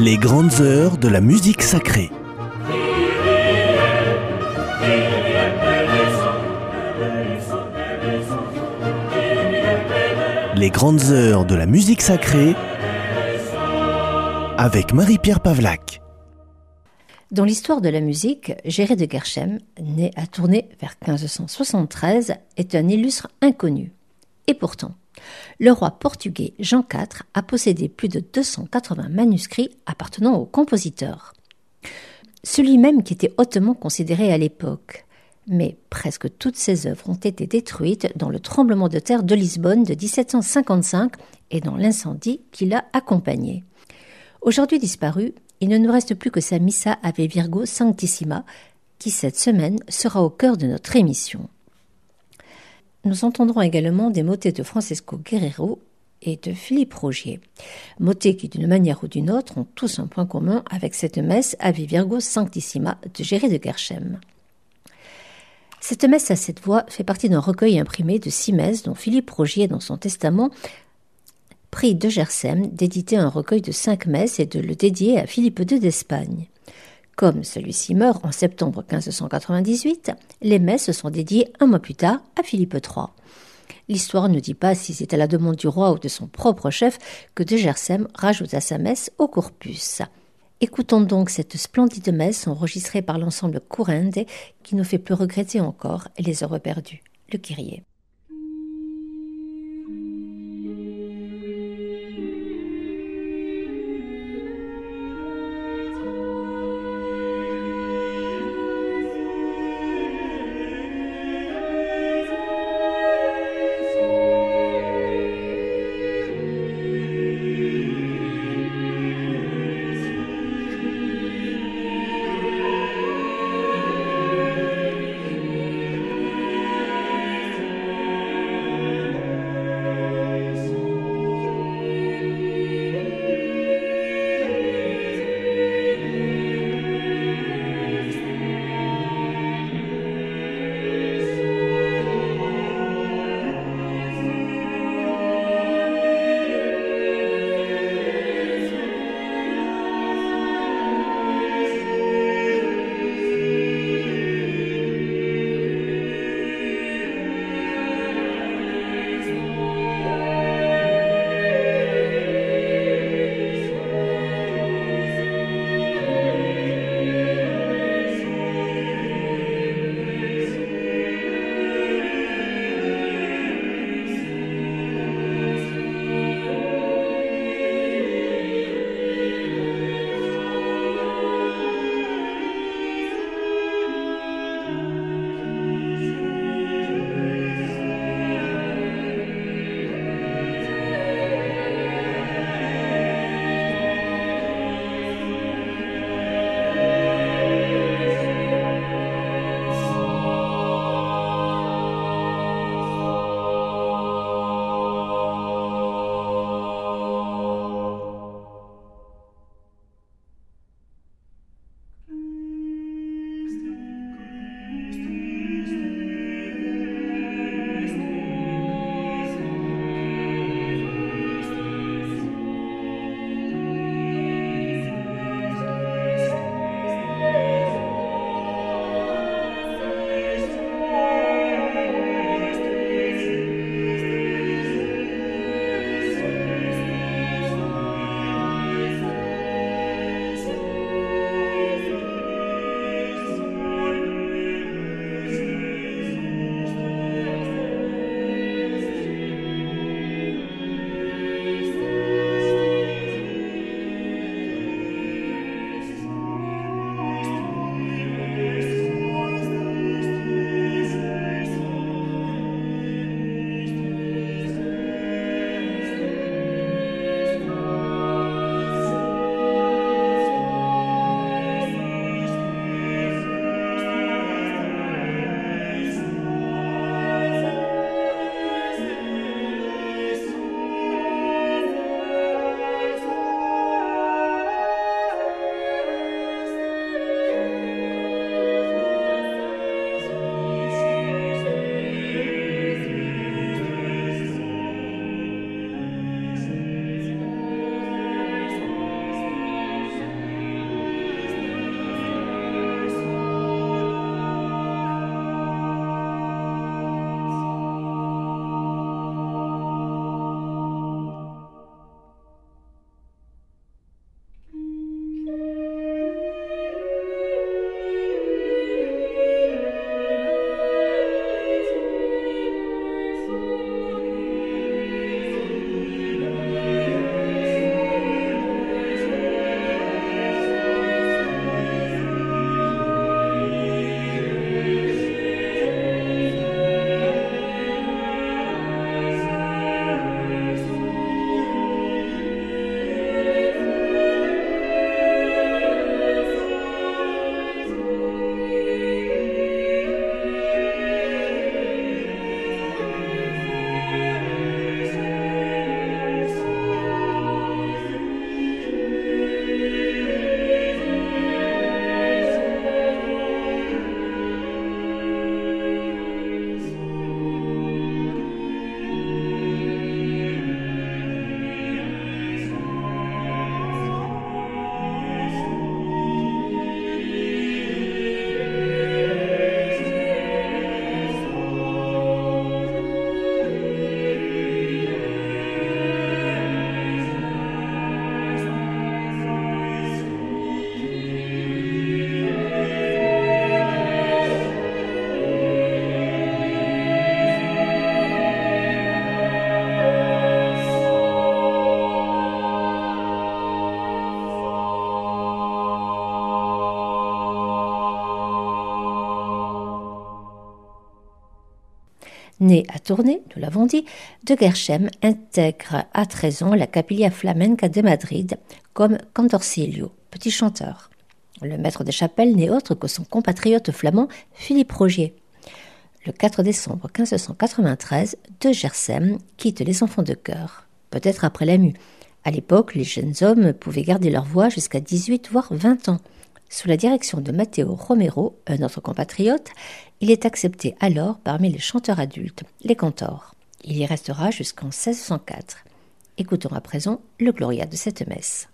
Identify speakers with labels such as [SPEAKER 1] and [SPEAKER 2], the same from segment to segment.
[SPEAKER 1] Les grandes heures de la musique sacrée. Les grandes heures de la musique sacrée avec Marie-Pierre Pavlac.
[SPEAKER 2] Dans l'histoire de la musique, Géré de Gerchem, né à Tournai vers 1573, est un illustre inconnu. Et pourtant, le roi portugais Jean IV a possédé plus de 280 manuscrits appartenant au compositeur. Celui même qui était hautement considéré à l'époque. Mais presque toutes ses œuvres ont été détruites dans le tremblement de terre de Lisbonne de 1755 et dans l'incendie qui l'a accompagné. Aujourd'hui disparu, il ne nous reste plus que sa Missa Ave Virgo Sanctissima, qui cette semaine sera au cœur de notre émission. Nous entendrons également des motets de Francesco Guerrero et de Philippe Rogier. Motets qui, d'une manière ou d'une autre, ont tous un point commun avec cette messe Ave Virgo Sanctissima de Géré de Gerchem. Cette messe à cette voix fait partie d'un recueil imprimé de six messes dont Philippe Rogier, dans son testament, prit de Gersem d'éditer un recueil de cinq messes et de le dédier à Philippe II d'Espagne. Comme celui-ci meurt en septembre 1598, les messes sont dédiées un mois plus tard à Philippe III. L'histoire ne dit pas si c'est à la demande du roi ou de son propre chef que de Gersem rajouta sa messe au corpus. Écoutons donc cette splendide messe enregistrée par l'ensemble Courende qui nous fait plus regretter encore les heures perdues. Le Kyrie. Né à Tournai, nous l'avons dit, de Gershem intègre à 13 ans la Capilla Flamenca de Madrid comme cantorcillo, petit chanteur. Le maître des chapelles n'est autre que son compatriote flamand Philippe Rogier. Le 4 décembre 1593, de Gersem quitte les enfants de chœur, peut-être après la mue. À l'époque, les jeunes hommes pouvaient garder leur voix jusqu'à 18 voire 20 ans. Sous la direction de Matteo Romero, un autre compatriote, il est accepté alors parmi les chanteurs adultes, les cantors. Il y restera jusqu'en 1604. Écoutons à présent le Gloria de cette messe.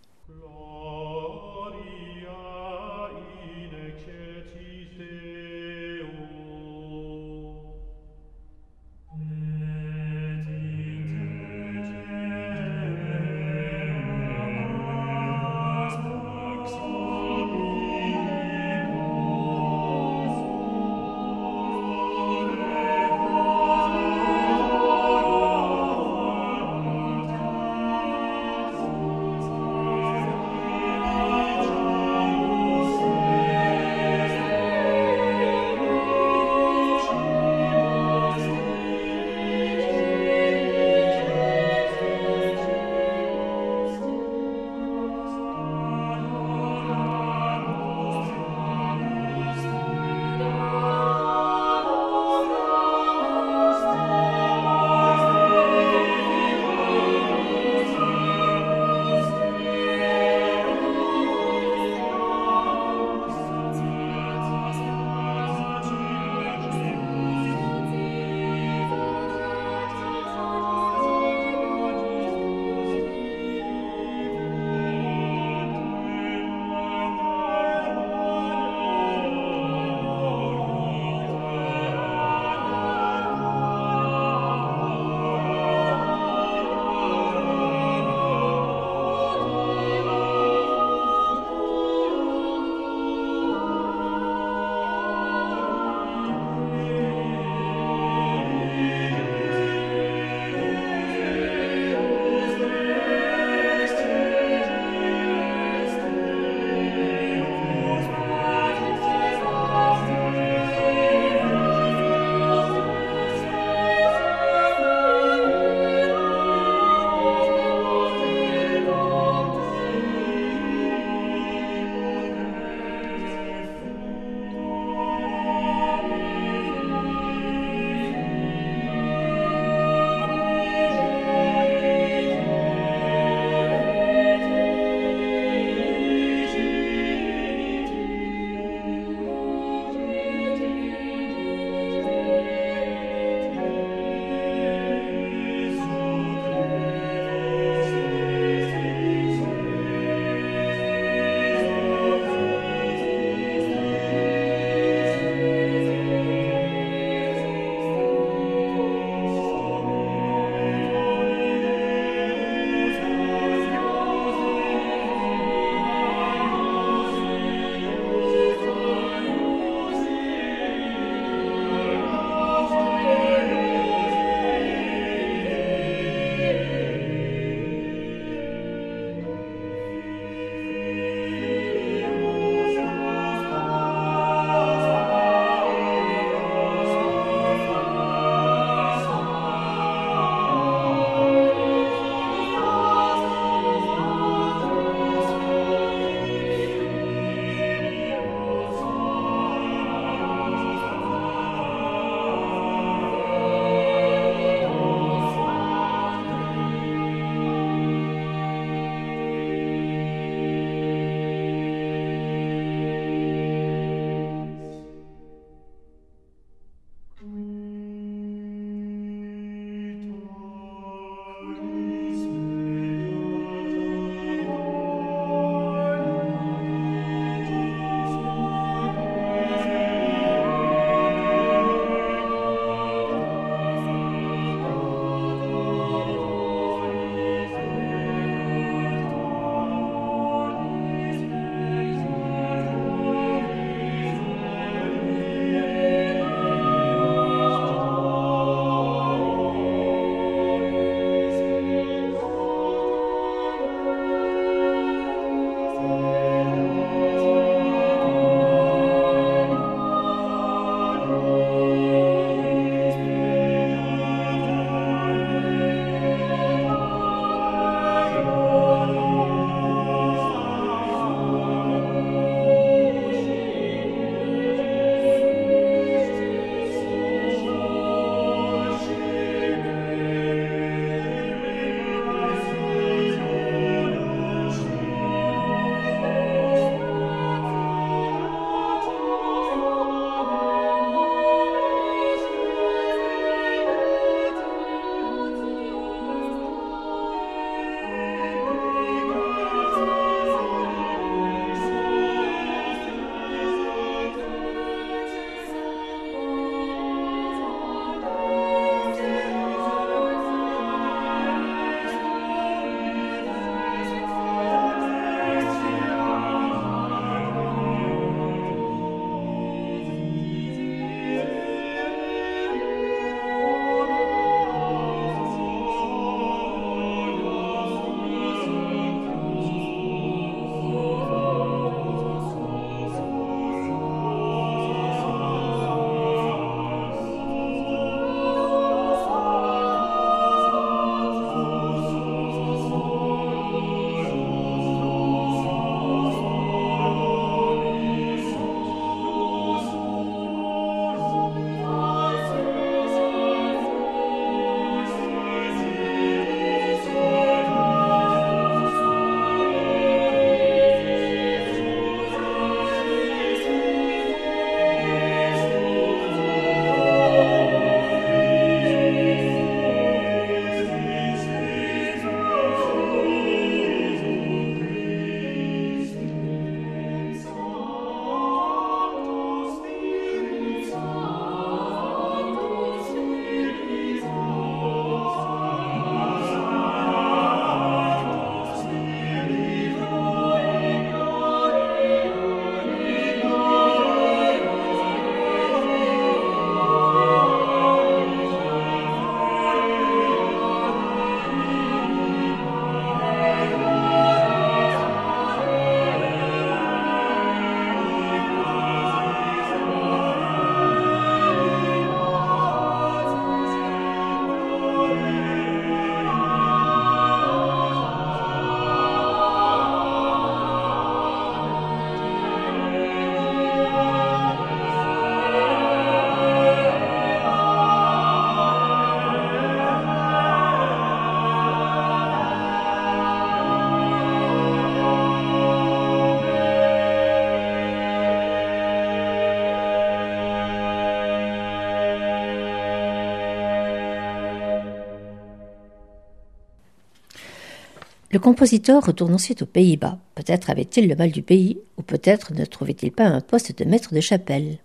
[SPEAKER 2] Le compositeur retourne ensuite aux Pays-Bas. Peut-être avait-il le mal du pays, ou peut-être ne trouvait-il pas un poste de maître de chapelle.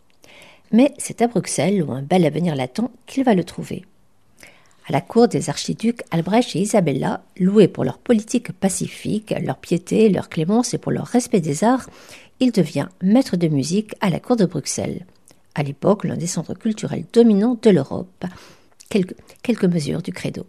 [SPEAKER 2] Mais c'est à Bruxelles, où un bel avenir l'attend, qu'il va le trouver. À la cour des archiducs Albrecht et Isabella, loués pour leur politique pacifique, leur piété, leur clémence et pour leur respect des arts, il devient maître de musique à la cour de Bruxelles. À l'époque, l'un des centres culturels dominants de l'Europe. Quelques, quelques mesures du credo.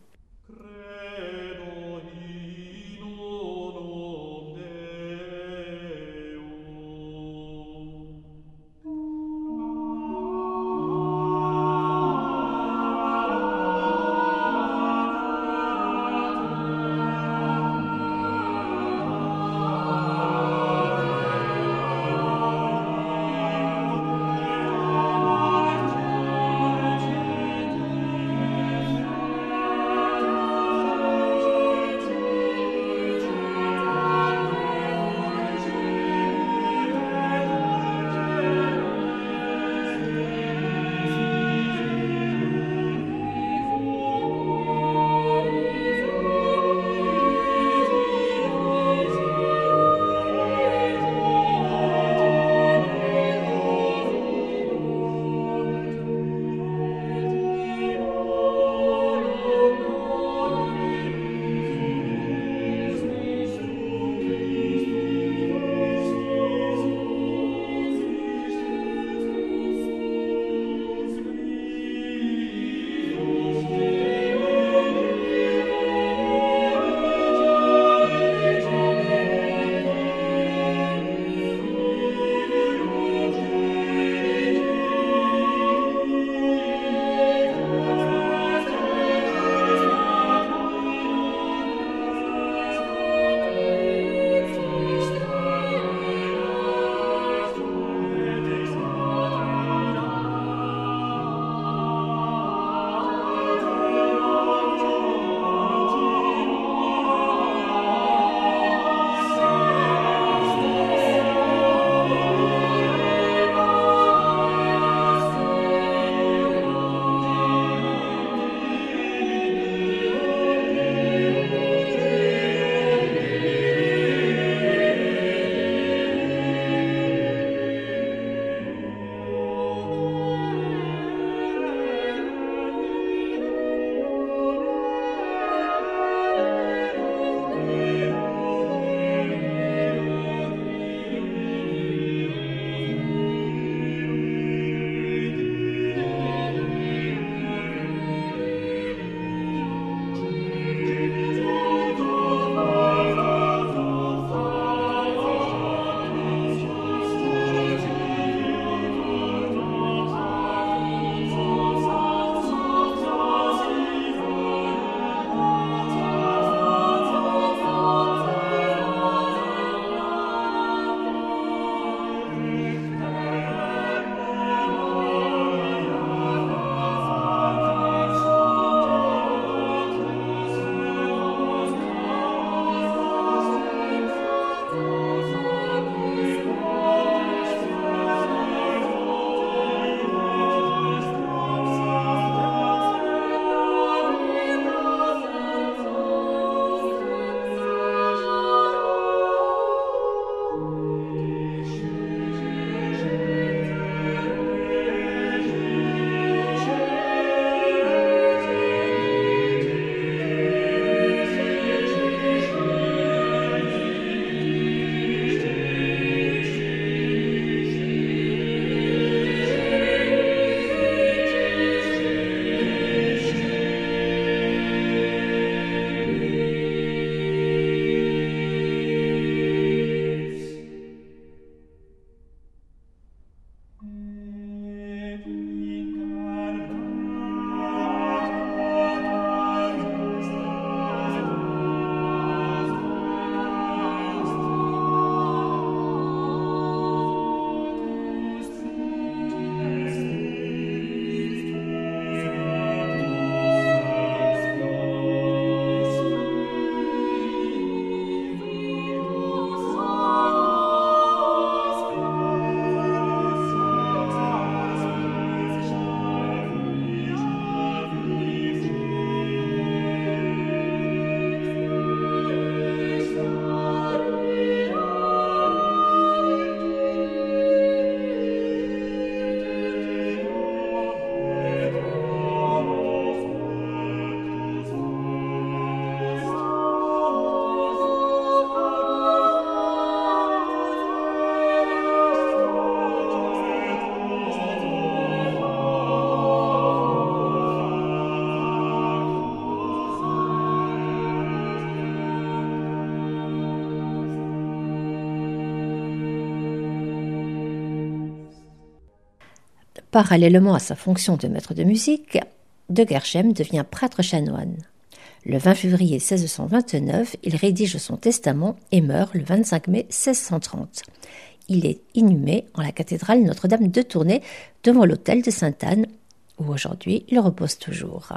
[SPEAKER 2] Parallèlement à sa fonction de maître de musique, de Gershem devient prêtre chanoine. Le 20 février 1629, il rédige son testament et meurt le 25 mai 1630. Il est inhumé en la cathédrale Notre-Dame de Tournai devant l'hôtel de Sainte-Anne, où aujourd'hui il repose toujours.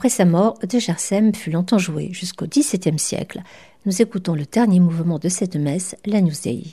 [SPEAKER 2] Après sa mort, De Gersem fut longtemps joué jusqu'au XVIIe siècle. Nous écoutons le dernier mouvement de cette messe, la Dei.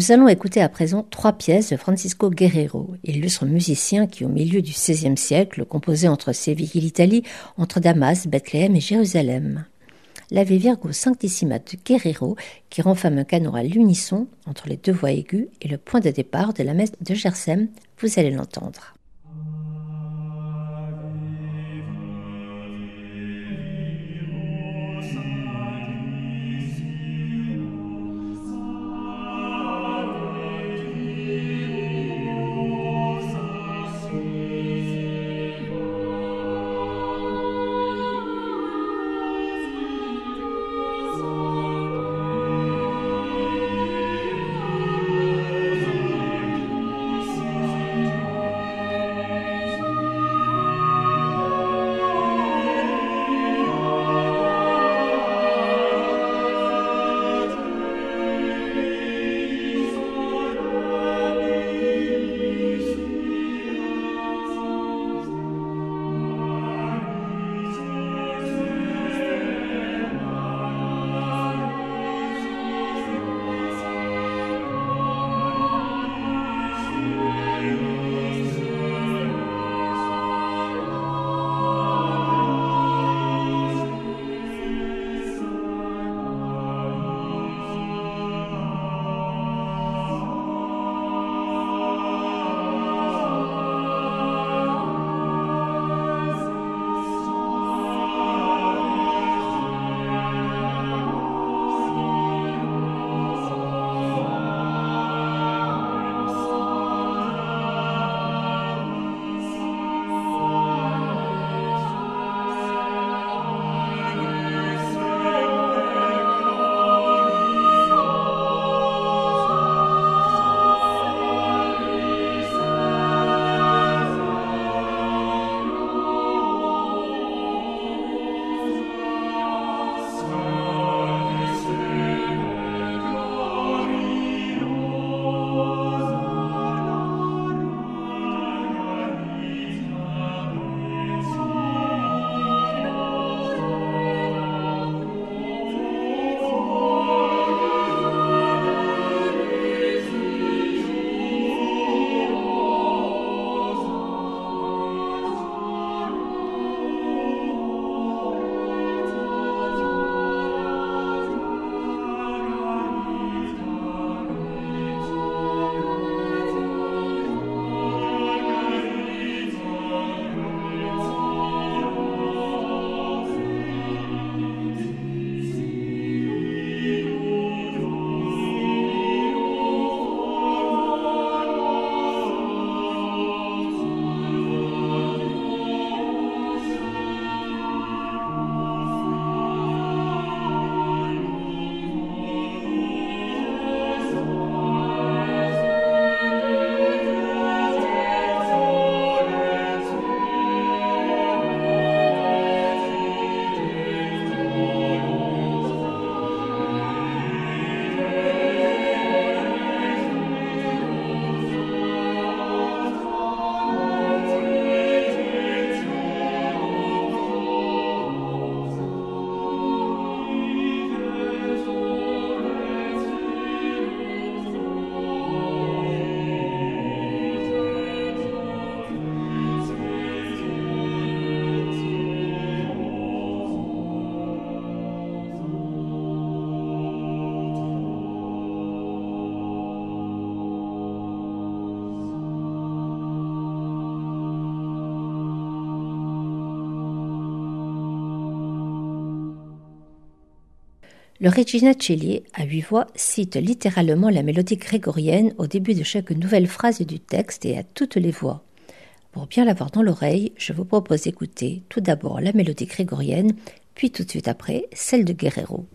[SPEAKER 2] Nous allons écouter à présent trois pièces de Francisco Guerrero, illustre musicien qui, au milieu du XVIe siècle, composait entre Séville et l'Italie, entre Damas, Bethléem et Jérusalem. L'Ave Virgo Sanctissima de Guerrero, qui renfame un canon à l'unisson entre les deux voix aiguës et le point de départ de la messe de Gersem, vous allez l'entendre. Le Regina Celli, à huit voix, cite littéralement la mélodie grégorienne au début de chaque nouvelle phrase du texte et à toutes les voix. Pour bien l'avoir dans l'oreille, je vous propose d'écouter tout d'abord la mélodie grégorienne, puis tout de suite après celle de Guerrero.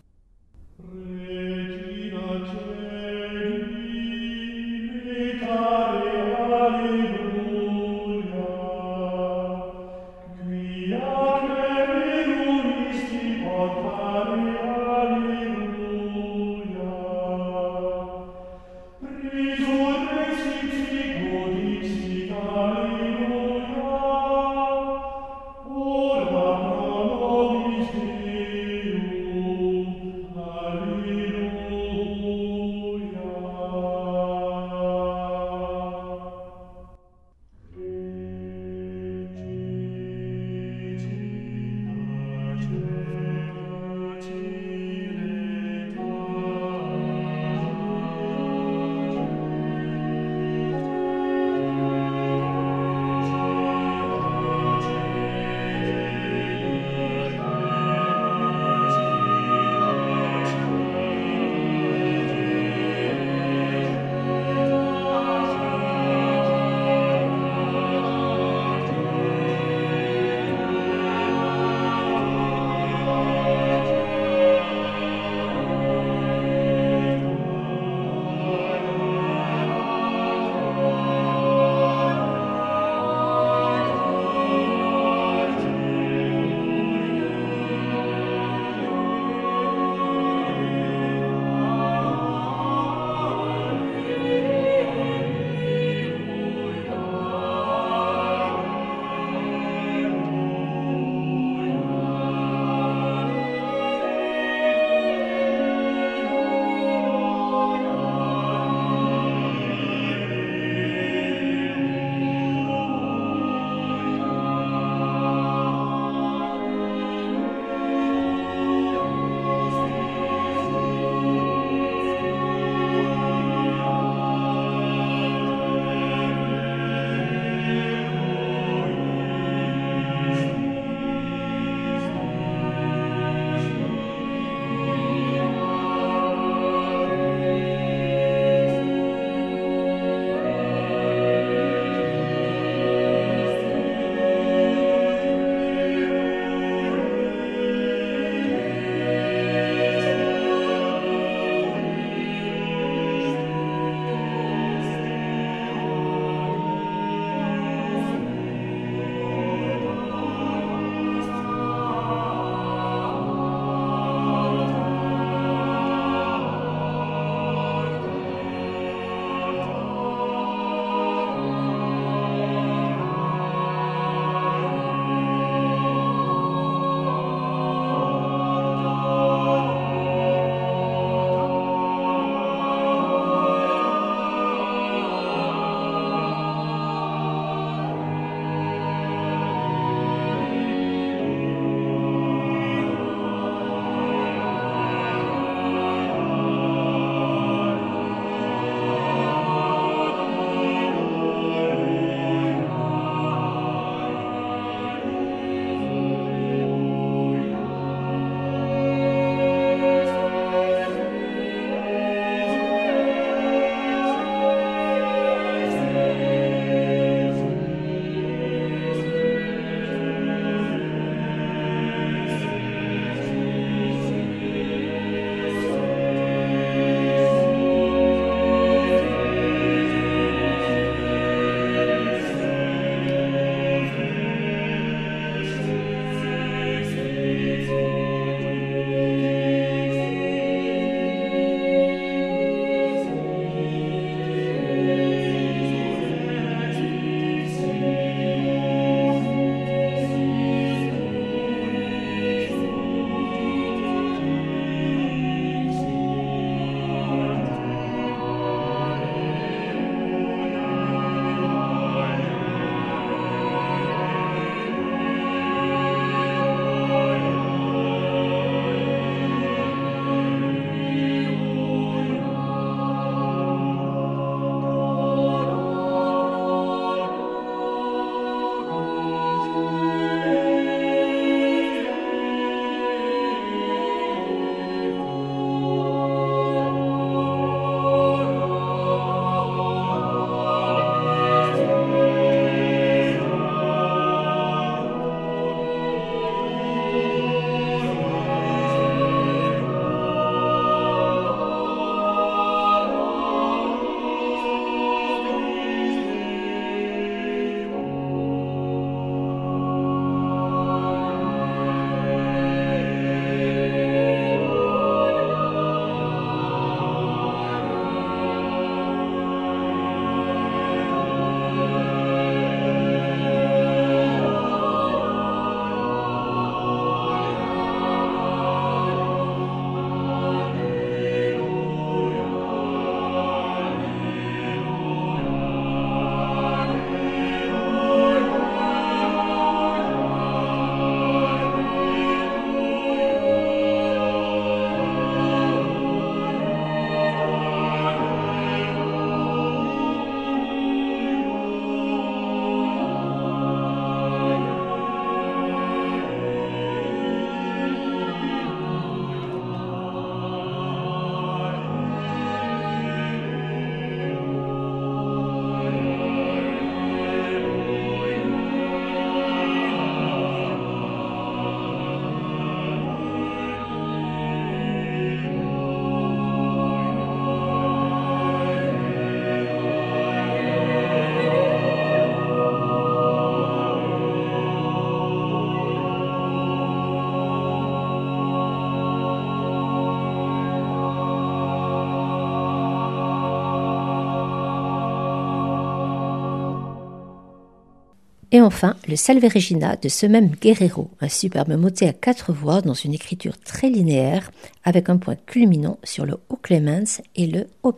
[SPEAKER 2] Et enfin, le Salve Regina de ce même Guerrero, un superbe motet à quatre voix dans une écriture très linéaire, avec un point culminant sur le Haut Clemens et le Haut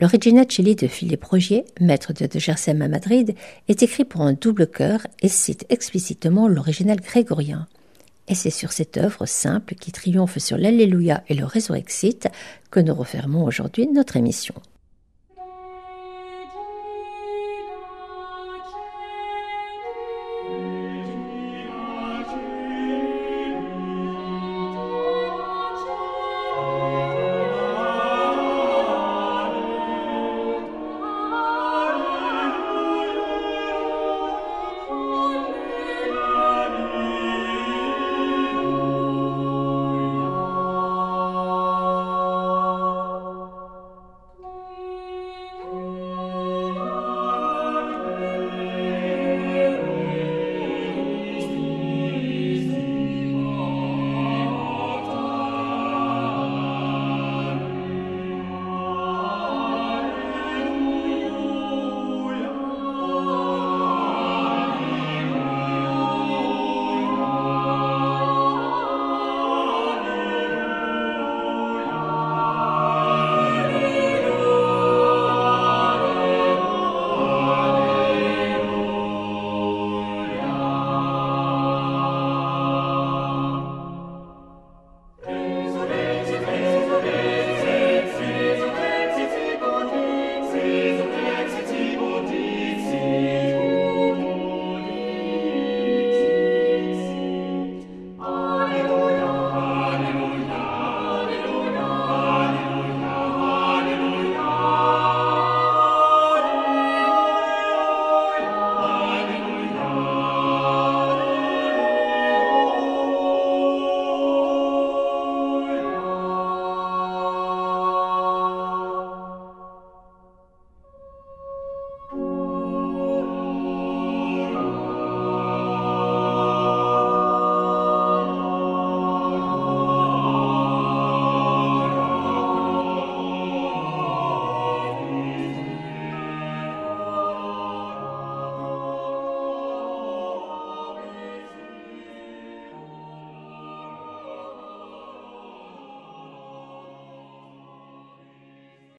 [SPEAKER 2] Pia. L'Origina Chili de Philippe Rogier, maître de De Gersem à Madrid, est écrit pour un double chœur et cite explicitement l'original grégorien. Et c'est sur cette œuvre simple qui triomphe sur l'Alléluia et le Résurrexit que nous refermons aujourd'hui notre émission.